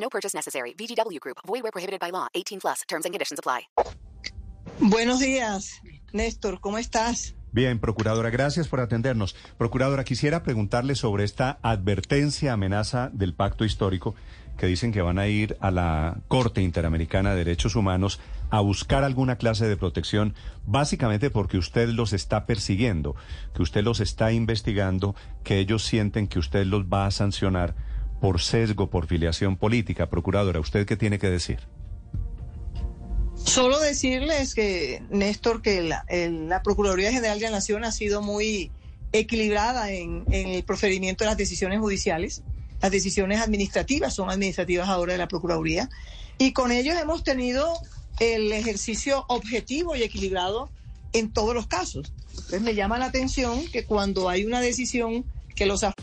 No purchase necessary. VGW Group. Void where prohibited by law. 18 plus. Terms and conditions apply. Buenos días, Néstor. ¿Cómo estás? Bien, procuradora, gracias por atendernos. Procuradora, quisiera preguntarle sobre esta advertencia, amenaza del pacto histórico que dicen que van a ir a la Corte Interamericana de Derechos Humanos a buscar alguna clase de protección, básicamente porque usted los está persiguiendo, que usted los está investigando, que ellos sienten que usted los va a sancionar por sesgo, por filiación política. Procuradora, ¿usted qué tiene que decir? Solo decirles que, Néstor, que la, el- la Procuraduría General de la Nación ha sido muy equilibrada en, en el proferimiento de las decisiones judiciales. Las decisiones administrativas son administrativas ahora de la Procuraduría. Y con ellos hemos tenido el ejercicio objetivo y equilibrado en todos los casos. Entonces me llama la atención que cuando hay una decisión que los afecta,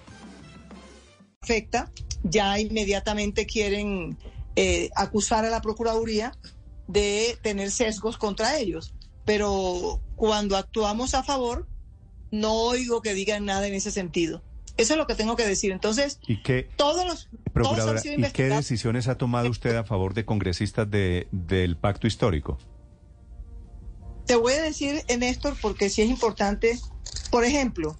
Afecta, ya inmediatamente quieren eh, acusar a la Procuraduría de tener sesgos contra ellos. Pero cuando actuamos a favor, no oigo que digan nada en ese sentido. Eso es lo que tengo que decir. Entonces, ¿Y qué, todos los... todos han procuradora, sido ¿y qué decisiones ha tomado usted a favor de congresistas de, del pacto histórico? Te voy a decir, Néstor, porque sí es importante. Por ejemplo,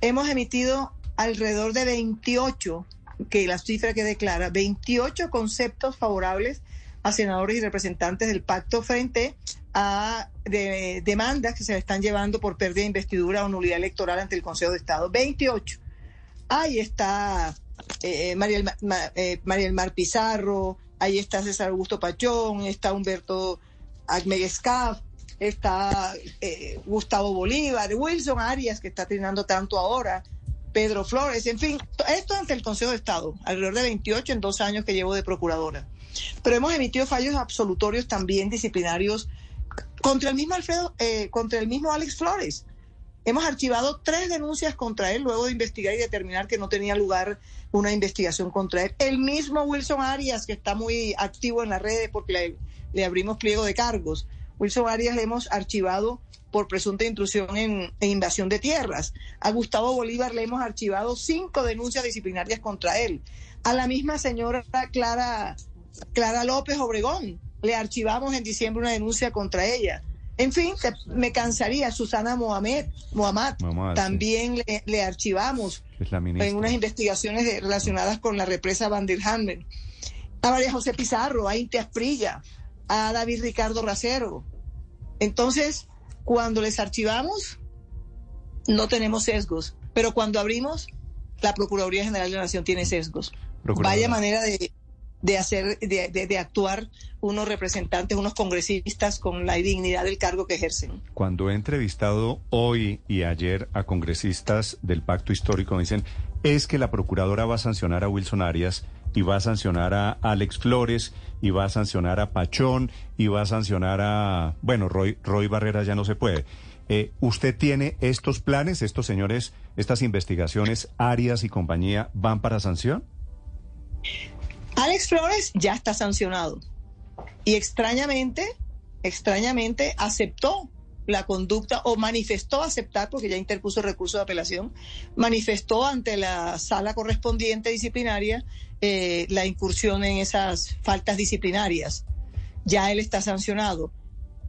hemos emitido alrededor de 28, que la cifra que declara, 28 conceptos favorables a senadores y representantes del pacto frente a de- demandas que se le están llevando por pérdida de investidura o nulidad electoral ante el Consejo de Estado. 28. Ahí está eh, María, eh, María El Mar Pizarro, ahí está César Augusto Pachón, está Humberto Agmeguescaf, está eh, Gustavo Bolívar, Wilson Arias, que está teniendo tanto ahora, Pedro Flores, en fin, to- esto ante el Consejo de Estado, alrededor de 28 en dos años que llevo de procuradora. Pero hemos emitido fallos absolutorios también disciplinarios contra el mismo Alfredo, eh, contra el mismo Alex Flores. Hemos archivado tres denuncias contra él luego de investigar y determinar que no tenía lugar una investigación contra él. El mismo Wilson Arias, que está muy activo en las redes porque le, le abrimos pliego de cargos. Wilson Arias le hemos archivado por presunta intrusión en, en invasión de tierras. A Gustavo Bolívar le hemos archivado cinco denuncias disciplinarias contra él. A la misma señora Clara, Clara López Obregón le archivamos en diciembre una denuncia contra ella. En fin, me cansaría. Susana Mohamed, Mohamed, Mohamed, sí. también le, le archivamos en unas investigaciones de- relacionadas con la represa Van der Hammer. A María José Pizarro, a Inti Asprilla, a David Ricardo Racero. Entonces, cuando les archivamos, no tenemos sesgos, pero cuando abrimos, la Procuraduría General de la Nación tiene sesgos. Vaya manera de, de hacer, de, de- de actuar unos representantes, unos congresistas con la dignidad del cargo que ejercen. Cuando he entrevistado hoy y ayer a congresistas del pacto histórico, me dicen, es que la procuradora va a sancionar a Wilson Arias y va a sancionar a Alex Flores y va a sancionar a Pachón y va a sancionar a, bueno, Roy, Roy Barrera ya no se puede. Eh, ¿Usted tiene estos planes, estos señores, estas investigaciones, Arias y compañía, van para sanción? Alex Flores ya está sancionado y extrañamente, extrañamente aceptó la conducta o manifestó aceptar, porque ya interpuso recurso de apelación, manifestó ante la sala correspondiente disciplinaria eh, la incursión en esas faltas disciplinarias. Ya él está sancionado.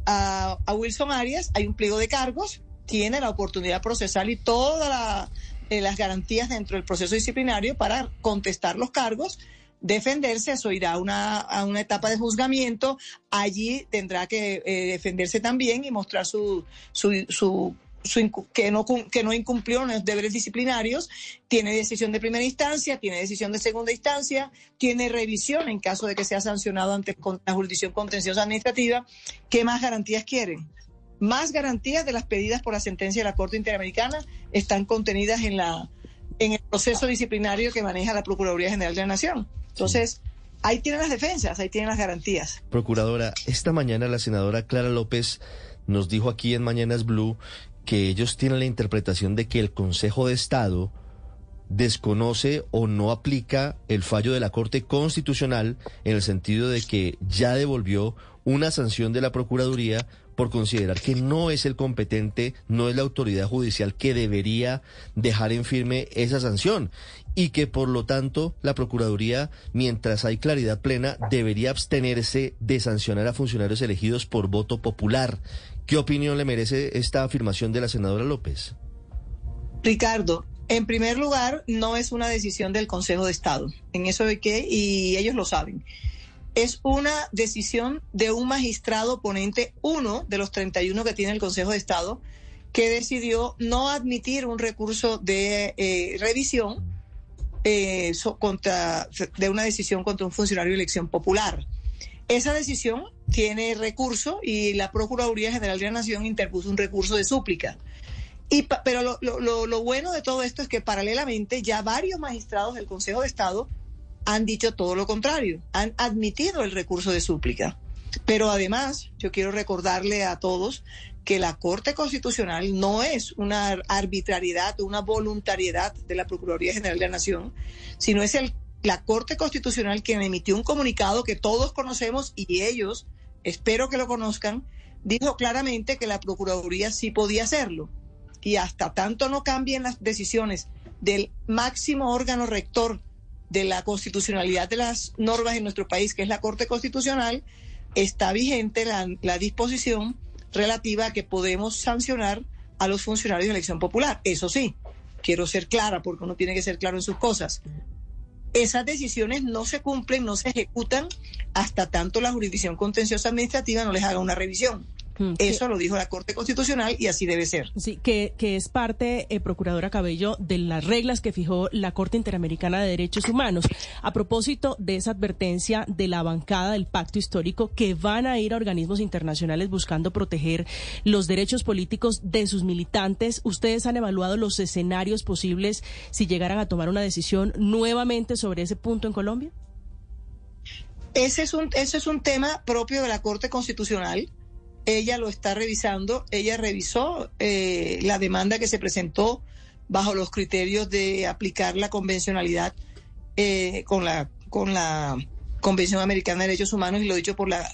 A, Wilson Arias hay un pliego de cargos, tiene la oportunidad procesal y todas eh, las garantías dentro del proceso disciplinario para contestar los cargos defenderse, eso irá a una, a una etapa de juzgamiento, allí tendrá que eh, defenderse también y mostrar su, su, su, que, no, que no incumplió los deberes disciplinarios, tiene decisión de primera instancia, tiene decisión de segunda instancia, tiene revisión en caso de que sea sancionado ante la jurisdicción contenciosa administrativa. ¿Qué más garantías quieren? Más garantías de las pedidas por la sentencia de la Corte Interamericana están contenidas en la en el proceso disciplinario que maneja la Procuraduría General de la Nación. Entonces, ahí tienen las defensas, ahí tienen las garantías. Procuradora, esta mañana la senadora Clara López nos dijo aquí en Mañanas Blue que ellos tienen la interpretación de que el Consejo de Estado desconoce o no aplica el fallo de la Corte Constitucional en el sentido de que ya devolvió una sanción de la Procuraduría por considerar que no es el competente, no es la autoridad judicial que debería dejar en firme esa sanción y que por lo tanto la Procuraduría, mientras hay claridad plena, debería abstenerse de sancionar a funcionarios elegidos por voto popular. ¿Qué opinión le merece esta afirmación de la senadora López? Ricardo, en primer lugar, no es una decisión del Consejo de Estado. En eso de que, y ellos lo saben. Es una decisión de un magistrado ponente, uno de los 31 que tiene el Consejo de Estado, que decidió no admitir un recurso de eh, revisión eh, so- contra, de una decisión contra un funcionario de elección popular. Esa decisión tiene recurso y la Procuraduría General de la Nación interpuso un recurso de súplica. Y, pa- pero lo, lo- bueno de todo esto es que paralelamente ya varios magistrados del Consejo de Estado han dicho todo lo contrario, han admitido el recurso de súplica. Pero además, yo quiero recordarle a todos que la Corte Constitucional no es una arbitrariedad o una voluntariedad de la Procuraduría General de la Nación, sino es el, la Corte Constitucional quien emitió un comunicado que todos conocemos y ellos, espero que lo conozcan, dijo claramente que la Procuraduría sí podía hacerlo. Y hasta tanto no cambien las decisiones del máximo órgano rector de la constitucionalidad de las normas en nuestro país, que es la Corte Constitucional, está vigente la, disposición relativa a que podemos sancionar a los funcionarios de elección popular. Eso sí, quiero ser clara porque uno tiene que ser claro en sus cosas. Esas decisiones no se cumplen, no se ejecutan hasta tanto la jurisdicción contenciosa administrativa no les haga una revisión. Mm, que- Eso lo dijo la Corte Constitucional y así debe ser. Sí, que, que es parte, eh, Procuradora Cabello, de las reglas que fijó la Corte Interamericana de Derechos Humanos. A propósito de esa advertencia de la bancada del Pacto Histórico que van a ir a organismos internacionales buscando proteger los derechos políticos de sus militantes, ¿ustedes han evaluado los escenarios posibles si llegaran a tomar una decisión nuevamente sobre ese punto en Colombia? Ese es un, ese es un tema propio de la Corte Constitucional. Ella lo está revisando. Ella revisó eh, la demanda que se presentó bajo los criterios de aplicar la convencionalidad eh, con la con la Convención Americana de Derechos Humanos y lo dicho por la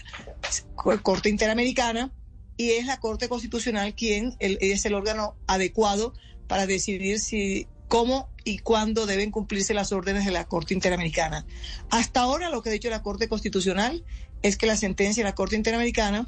Corte Interamericana y es la Corte Constitucional quien es el órgano adecuado para decidir si cómo y cuándo deben cumplirse las órdenes de la Corte Interamericana. Hasta ahora lo que ha dicho la Corte Constitucional es que la sentencia de la Corte Interamericana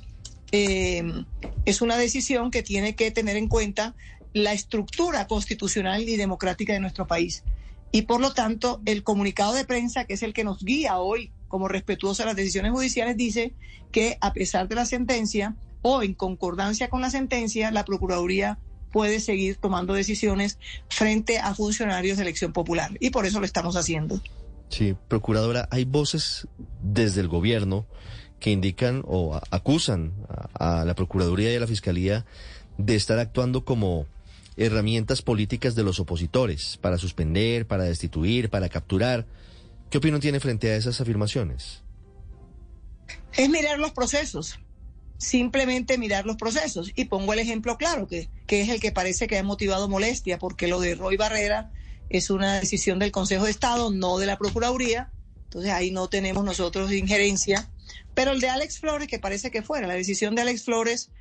eh, es una decisión que tiene que tener en cuenta la estructura constitucional y democrática de nuestro país. Y por lo tanto, el comunicado de prensa, que es el que nos guía hoy como respetuoso a las decisiones judiciales, dice que a pesar de la sentencia o en concordancia con la sentencia, la Procuraduría puede seguir tomando decisiones frente a funcionarios de elección popular. Y por eso lo estamos haciendo. Sí, procuradora, hay voces desde el gobierno que indican o acusan a, a la Procuraduría y a la Fiscalía de estar actuando como herramientas políticas de los opositores para suspender, para destituir, para capturar. ¿Qué opinión tiene frente a esas afirmaciones? es mirar los procesos, simplemente mirar los procesos. Y pongo el ejemplo claro, que, que es el que parece que ha motivado molestia, porque lo de Roy Barrera es una decisión del Consejo de Estado, no de la Procuraduría. Entonces ahí no tenemos nosotros injerencia. Pero el de Alex Flores, que parece que fuera, la decisión de Alex Flores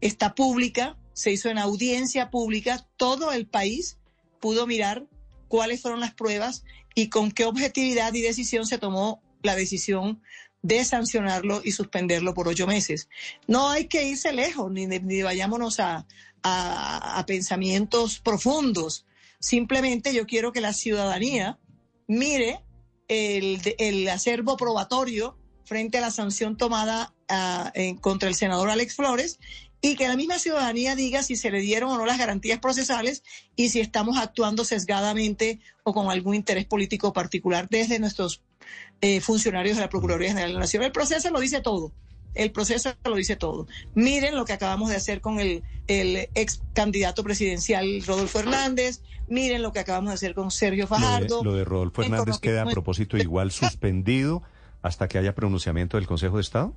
está pública, se hizo en audiencia pública, todo el país pudo mirar cuáles fueron las pruebas y con qué objetividad y decisión se tomó la decisión de sancionarlo y suspenderlo por ocho meses. No hay que irse lejos, ni, ni vayámonos a, a, pensamientos profundos. Simplemente yo quiero que la ciudadanía mire el, el acervo probatorio frente a la sanción tomada uh, en, contra el senador Alex Flores y que la misma ciudadanía diga si se le dieron o no las garantías procesales y si estamos actuando sesgadamente o con algún interés político particular desde nuestros eh, funcionarios de la Procuraduría General de la Nación. El proceso lo dice todo. El proceso lo dice todo. Miren lo que acabamos de hacer con el, el ex candidato presidencial Rodolfo Hernández. Miren lo que acabamos de hacer con Sergio Fajardo. Lo de, lo de Rodolfo Hernández queda a propósito igual suspendido hasta que haya pronunciamiento del Consejo de Estado.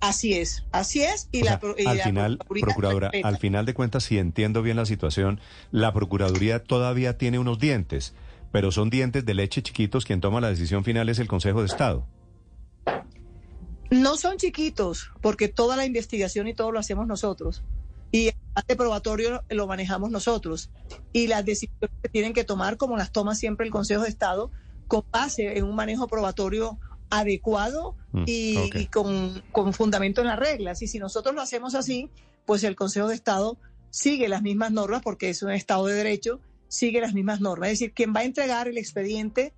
Así es, así es. Y O la, sea, y al la final, procuradora, respeta. al final de cuentas, si entiendo bien la situación, la Procuraduría todavía tiene unos dientes, pero son dientes de leche chiquitos. Quien toma la decisión final es el Consejo de Estado. No son chiquitos, porque toda la investigación y todo lo hacemos nosotros. Y el probatorio lo manejamos nosotros. Y las decisiones que tienen que tomar, como las toma siempre el Consejo de Estado, con base en un manejo probatorio adecuado Mm, y, y con, con fundamento en las reglas. Y si nosotros lo hacemos así, pues el Consejo de Estado sigue las mismas normas, porque es un Estado de Derecho, sigue las mismas normas. Es decir, quien va a entregar el expediente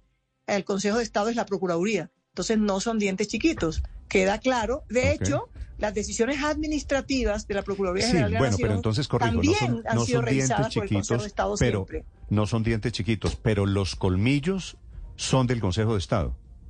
al Consejo de Estado es la Procuraduría. Entonces no son dientes chiquitos. Queda claro. De hecho, las decisiones administrativas de la Procuraduría Sí, General de la bueno, Nación pero entonces corrijo, no también son, han no sido son dientes revisadas por el Consejo de Estado pero siempre. no son dientes chiquitos, pero los colmillos son del Consejo de Estado.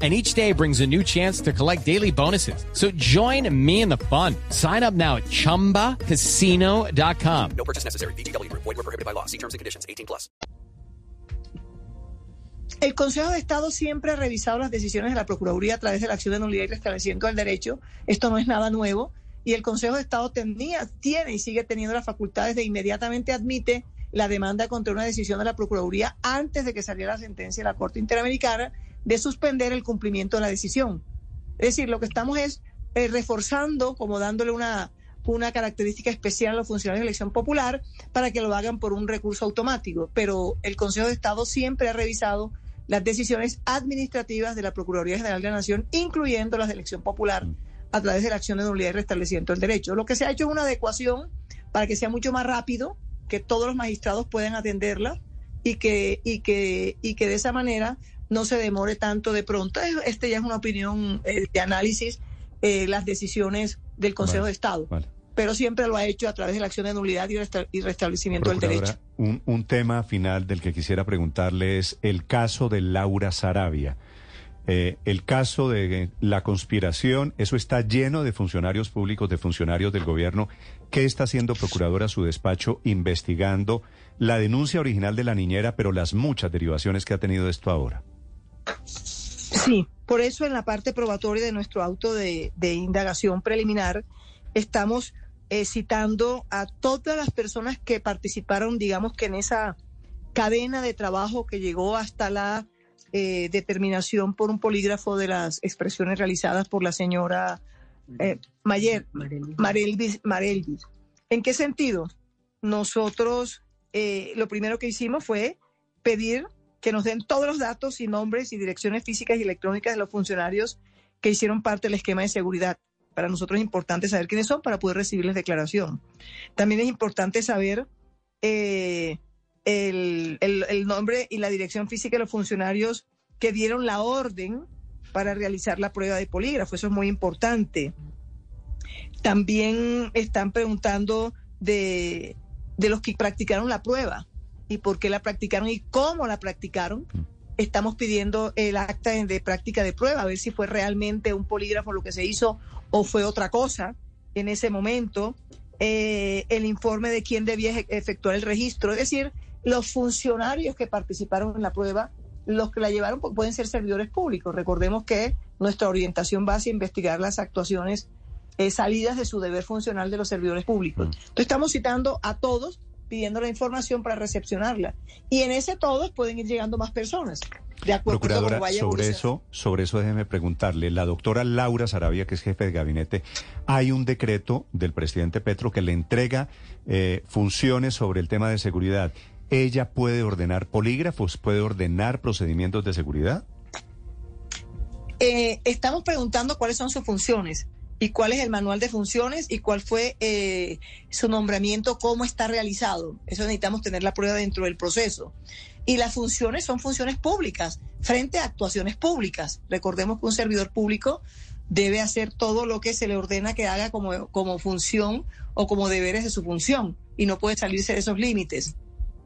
And each day brings a new chance to collect daily bonuses. So join me in the fun. Sign up now at chumbacasino.com. No purchase necessary. VGW Group. Void were prohibited by law. See terms and conditions. 18 plus. El Consejo de Estado siempre ha revisado las decisiones de la Procuraduría a través de la acción de nulidad y restablecimiento del derecho. Esto no es nada nuevo. Y el Consejo de Estado tenía, tiene y sigue teniendo las facultades de inmediatamente admite la demanda contra una decisión de la Procuraduría antes de que saliera la sentencia de la Corte Interamericana de suspender el cumplimiento de la decisión. Es decir, lo que estamos es eh, reforzando, como dándole una, una característica especial a los funcionarios de elección popular para que lo hagan por un recurso automático. Pero el Consejo de Estado siempre ha revisado las decisiones administrativas de la Procuraduría General de la Nación, incluyendo las de elección popular, a través de la acción de nulidad y restablecimiento del derecho. Lo que se ha hecho es una adecuación para que sea mucho más rápido, que todos los magistrados puedan atenderla y que, y que, y que de esa manera no se demore tanto de pronto. Este ya es una opinión eh, de análisis, eh, las decisiones del Consejo Vale, de Estado. vale. Pero siempre lo ha hecho a través de la acción de nulidad y, resta- y restablecimiento del derecho. Un, un tema final del que quisiera preguntarle es el caso de Laura Sarabia. Eh, el caso de la conspiración, eso está lleno de funcionarios públicos, de funcionarios del gobierno. ¿Qué está haciendo Procuradora su despacho investigando la denuncia original de la niñera, pero las muchas derivaciones que ha tenido esto ahora? Sí, por eso en la parte probatoria de nuestro auto de, indagación preliminar estamos eh, citando a todas las personas que participaron, digamos que en esa cadena de trabajo que llegó hasta la eh, determinación por un polígrafo de las expresiones realizadas por la señora eh, Mayer, Marelvis, Marelvis. ¿En qué sentido? Nosotros eh, lo primero que hicimos fue pedir que nos den todos los datos y nombres y direcciones físicas y electrónicas de los funcionarios que hicieron parte del esquema de seguridad. Para nosotros es importante saber quiénes son para poder recibirles declaración. También es importante saber eh, el, nombre y la dirección física de los funcionarios que dieron la orden para realizar la prueba de polígrafo. Eso es muy importante. También están preguntando de, de los que practicaron la prueba y por qué la practicaron y cómo la practicaron. Estamos pidiendo el acta de, práctica de prueba, a ver si fue realmente un polígrafo lo que se hizo o fue otra cosa en ese momento. Eh, el informe de quién debía efectuar el registro, es decir, los funcionarios que participaron en la prueba, los que la llevaron pu- pueden ser servidores públicos. Recordemos que nuestra orientación va hacia investigar las actuaciones eh, salidas de su deber funcional de los servidores públicos. Entonces estamos citando a todos pidiendo la información para recepcionarla. Y en ese todos pueden ir llegando más personas. De acuerdo Procuradora, vaya sobre eso, sobre eso déjeme preguntarle. La doctora Laura Sarabia, que es jefe de gabinete, hay un decreto del presidente Petro que le entrega eh, funciones sobre el tema de seguridad. ¿Ella puede ordenar polígrafos, puede ordenar procedimientos de seguridad? Eh, estamos preguntando cuáles son sus funciones y cuál es el manual de funciones y cuál fue eh, su nombramiento, cómo está realizado. Eso necesitamos tener la prueba dentro del proceso. Y las funciones son funciones públicas frente a actuaciones públicas. Recordemos que un servidor público debe hacer todo lo que se le ordena que haga como, como función o como deberes de su función y no puede salirse de esos límites.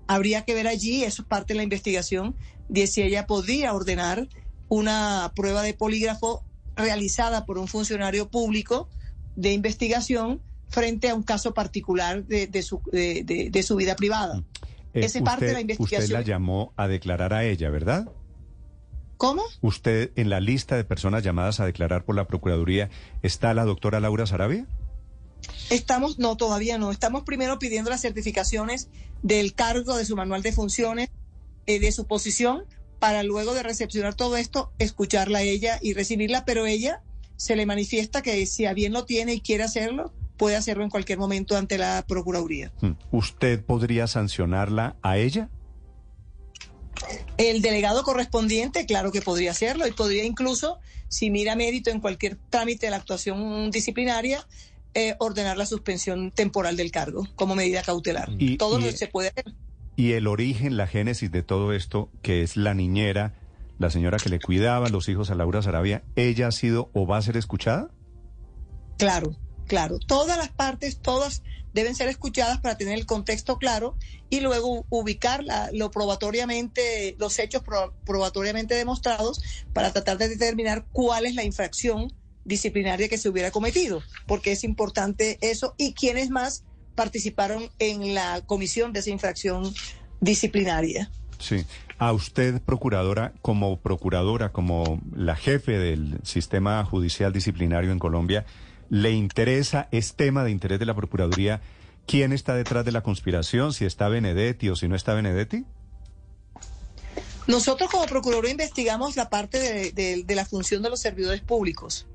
Habría que ver allí, eso es parte de la investigación, de si ella podría ordenar una prueba de polígrafo realizada por un funcionario público de investigación frente a un caso particular de, de su, de, de- de su vida privada. Eh, Esa es parte de la investigación. Usted la llamó a declarar a ella, ¿verdad? ¿Cómo? ¿Usted en la lista de personas llamadas a declarar por la Procuraduría está la doctora Laura Sarabia? Estamos, no, todavía no. Estamos primero pidiendo las certificaciones del cargo, de su manual de funciones, eh, de su posición, para luego de recepcionar todo esto, escucharla a ella y recibirla, pero ella se le manifiesta que si a bien lo tiene y quiere hacerlo, puede hacerlo en cualquier momento ante la Procuraduría. Hmm. ¿Usted podría sancionarla a ella? El delegado correspondiente, claro que podría hacerlo y podría incluso, si mira mérito en cualquier trámite de la actuación disciplinaria, eh, ordenar la suspensión temporal del cargo como medida cautelar. Y- Todo y- lo se puede hacer. Y el origen, la génesis de todo esto, que es la niñera, la señora que le cuidaba los hijos a Laura Sarabia, ¿ella ha sido o va a ser escuchada? Claro, claro. Todas las partes, todas deben ser escuchadas para tener el contexto claro y luego ubicar la- lo probatoriamente, los hechos pro- probatoriamente demostrados para tratar de determinar cuál es la infracción disciplinaria que se hubiera cometido, porque es importante eso y quiénes más participaron en la comisión de esa infracción disciplinaria. Sí. A usted, procuradora, como procuradora, como la jefe del sistema judicial disciplinario en Colombia, ¿le interesa, es tema de interés de la Procuraduría, quién está detrás de la conspiración, si está Benedetti o si no está Benedetti? Nosotros como Procuraduría investigamos la parte de, de- de la función de los servidores públicos.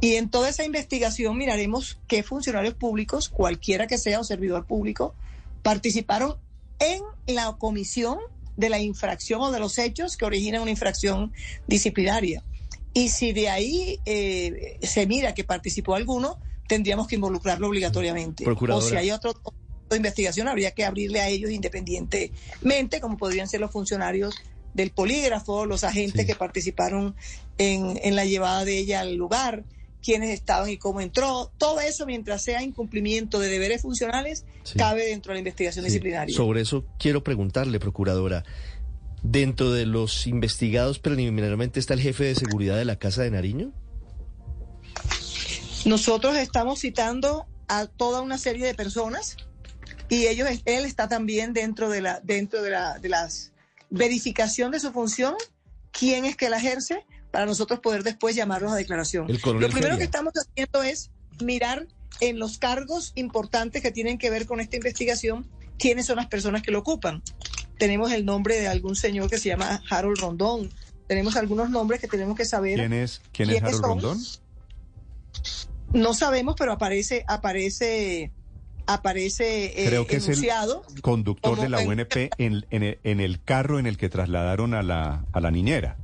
Y en toda esa investigación miraremos qué funcionarios públicos, cualquiera que sea o servidor público, participaron en la comisión de la infracción o de los hechos que originan una infracción disciplinaria. Y si de ahí eh, se mira que participó alguno, tendríamos que involucrarlo obligatoriamente. O si hay otro, otra investigación, habría que abrirle a ellos independientemente, como podrían ser los funcionarios del polígrafo, los agentes Sí. que participaron en, en la llevada de ella al lugar, quiénes estaban y cómo entró. Todo eso, mientras sea incumplimiento de deberes funcionales, Sí. cabe dentro de la investigación Sí, disciplinaria. Sobre eso quiero preguntarle, procuradora. Dentro de los investigados preliminarmente está el jefe de seguridad de la Casa de Nariño. Nosotros estamos citando a toda una serie de personas y ellos, él está también dentro de la, dentro de la, de las verificación de su función, quién es que la ejerce, para nosotros poder después llamarlos a declaración. Lo primero Feria. que estamos haciendo es mirar en los cargos importantes que tienen que ver con esta investigación, quiénes son las personas que lo ocupan. Tenemos el nombre de algún señor que se llama Harold Rondón. Tenemos algunos nombres que tenemos que saber. ¿Quién es, quién es ¿Quiénes Harold son? Rondón? No sabemos, pero aparece, aparece, aparece eh, Creo que es el conductor de la UNP en, en el- en el carro en el que trasladaron a la, a la niñera.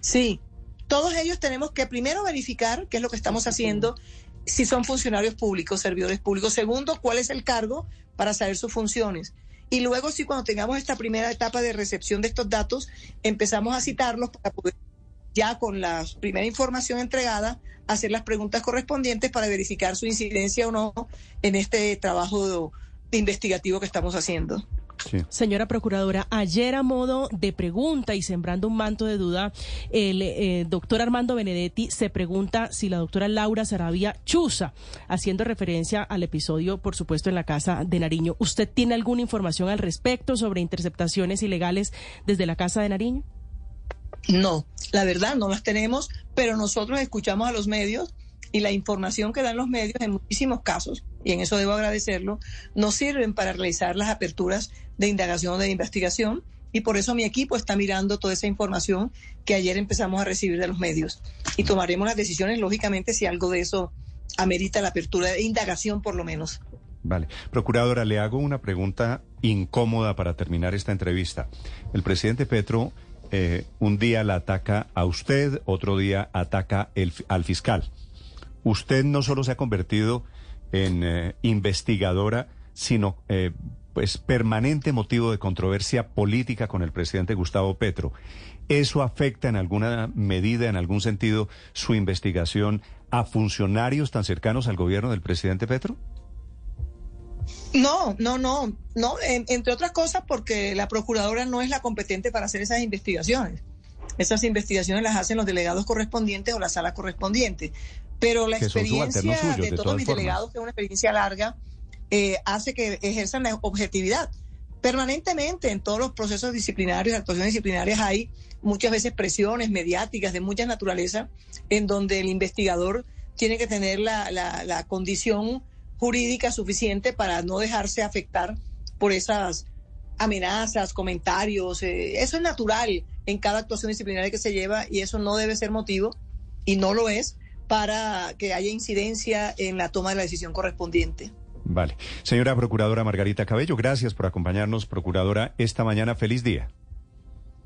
Sí, todos ellos tenemos que primero verificar qué es lo que estamos haciendo, si son funcionarios públicos, servidores públicos. Segundo, cuál es el cargo para saber sus funciones. Y luego, sí, cuando tengamos esta primera etapa de recepción de estos datos, empezamos a citarlos para poder, ya con la primera información entregada, hacer las preguntas correspondientes para verificar su incidencia o no en este trabajo investigativo que estamos haciendo. Sí. Señora Procuradora, ayer a modo de pregunta y sembrando un manto de duda, el eh, doctor Armando Benedetti se pregunta si la doctora Laura Sarabia chuza, haciendo referencia al episodio, por supuesto, en la casa de Nariño. ¿Usted tiene alguna información al respecto sobre interceptaciones ilegales desde la casa de Nariño? No, la verdad no las tenemos, pero nosotros escuchamos a los medios y la información que dan los medios en muchísimos casos, y en eso debo agradecerlo, nos sirven para realizar las aperturas de indagación o de investigación y por eso mi equipo está mirando toda esa información que ayer empezamos a recibir de los medios y tomaremos las decisiones, lógicamente, si algo de eso amerita la apertura de indagación por lo menos. Vale. Procuradora, le hago una pregunta incómoda para terminar esta entrevista. El presidente Petro eh, un día la ataca a usted, otro día ataca el, al fiscal. Usted no solo se ha convertido en eh, investigadora, sino eh, pues permanente motivo de controversia política con el presidente Gustavo Petro. ¿Eso afecta en alguna medida, en algún sentido, su investigación a funcionarios tan cercanos al gobierno del presidente Petro? No, no, no, no, entre otras cosas porque la procuradora no es la competente para hacer esas investigaciones. Esas investigaciones las hacen los delegados correspondientes o la sala correspondiente. Pero la experiencia de, todos mis delegados, que es una experiencia larga, eh, hace que ejerzan la objetividad. Permanentemente en todos los procesos disciplinarios, actuaciones disciplinarias, hay muchas veces presiones mediáticas de mucha naturaleza en donde el investigador tiene que tener la, la, la condición jurídica suficiente para no dejarse afectar por esas amenazas, comentarios. Eh, eso es natural en cada actuación disciplinaria que se lleva y eso no debe ser motivo, y no lo es, para que haya incidencia en la toma de la decisión correspondiente. Vale. Señora Procuradora Margarita Cabello, gracias por acompañarnos, Procuradora, esta mañana. Feliz día.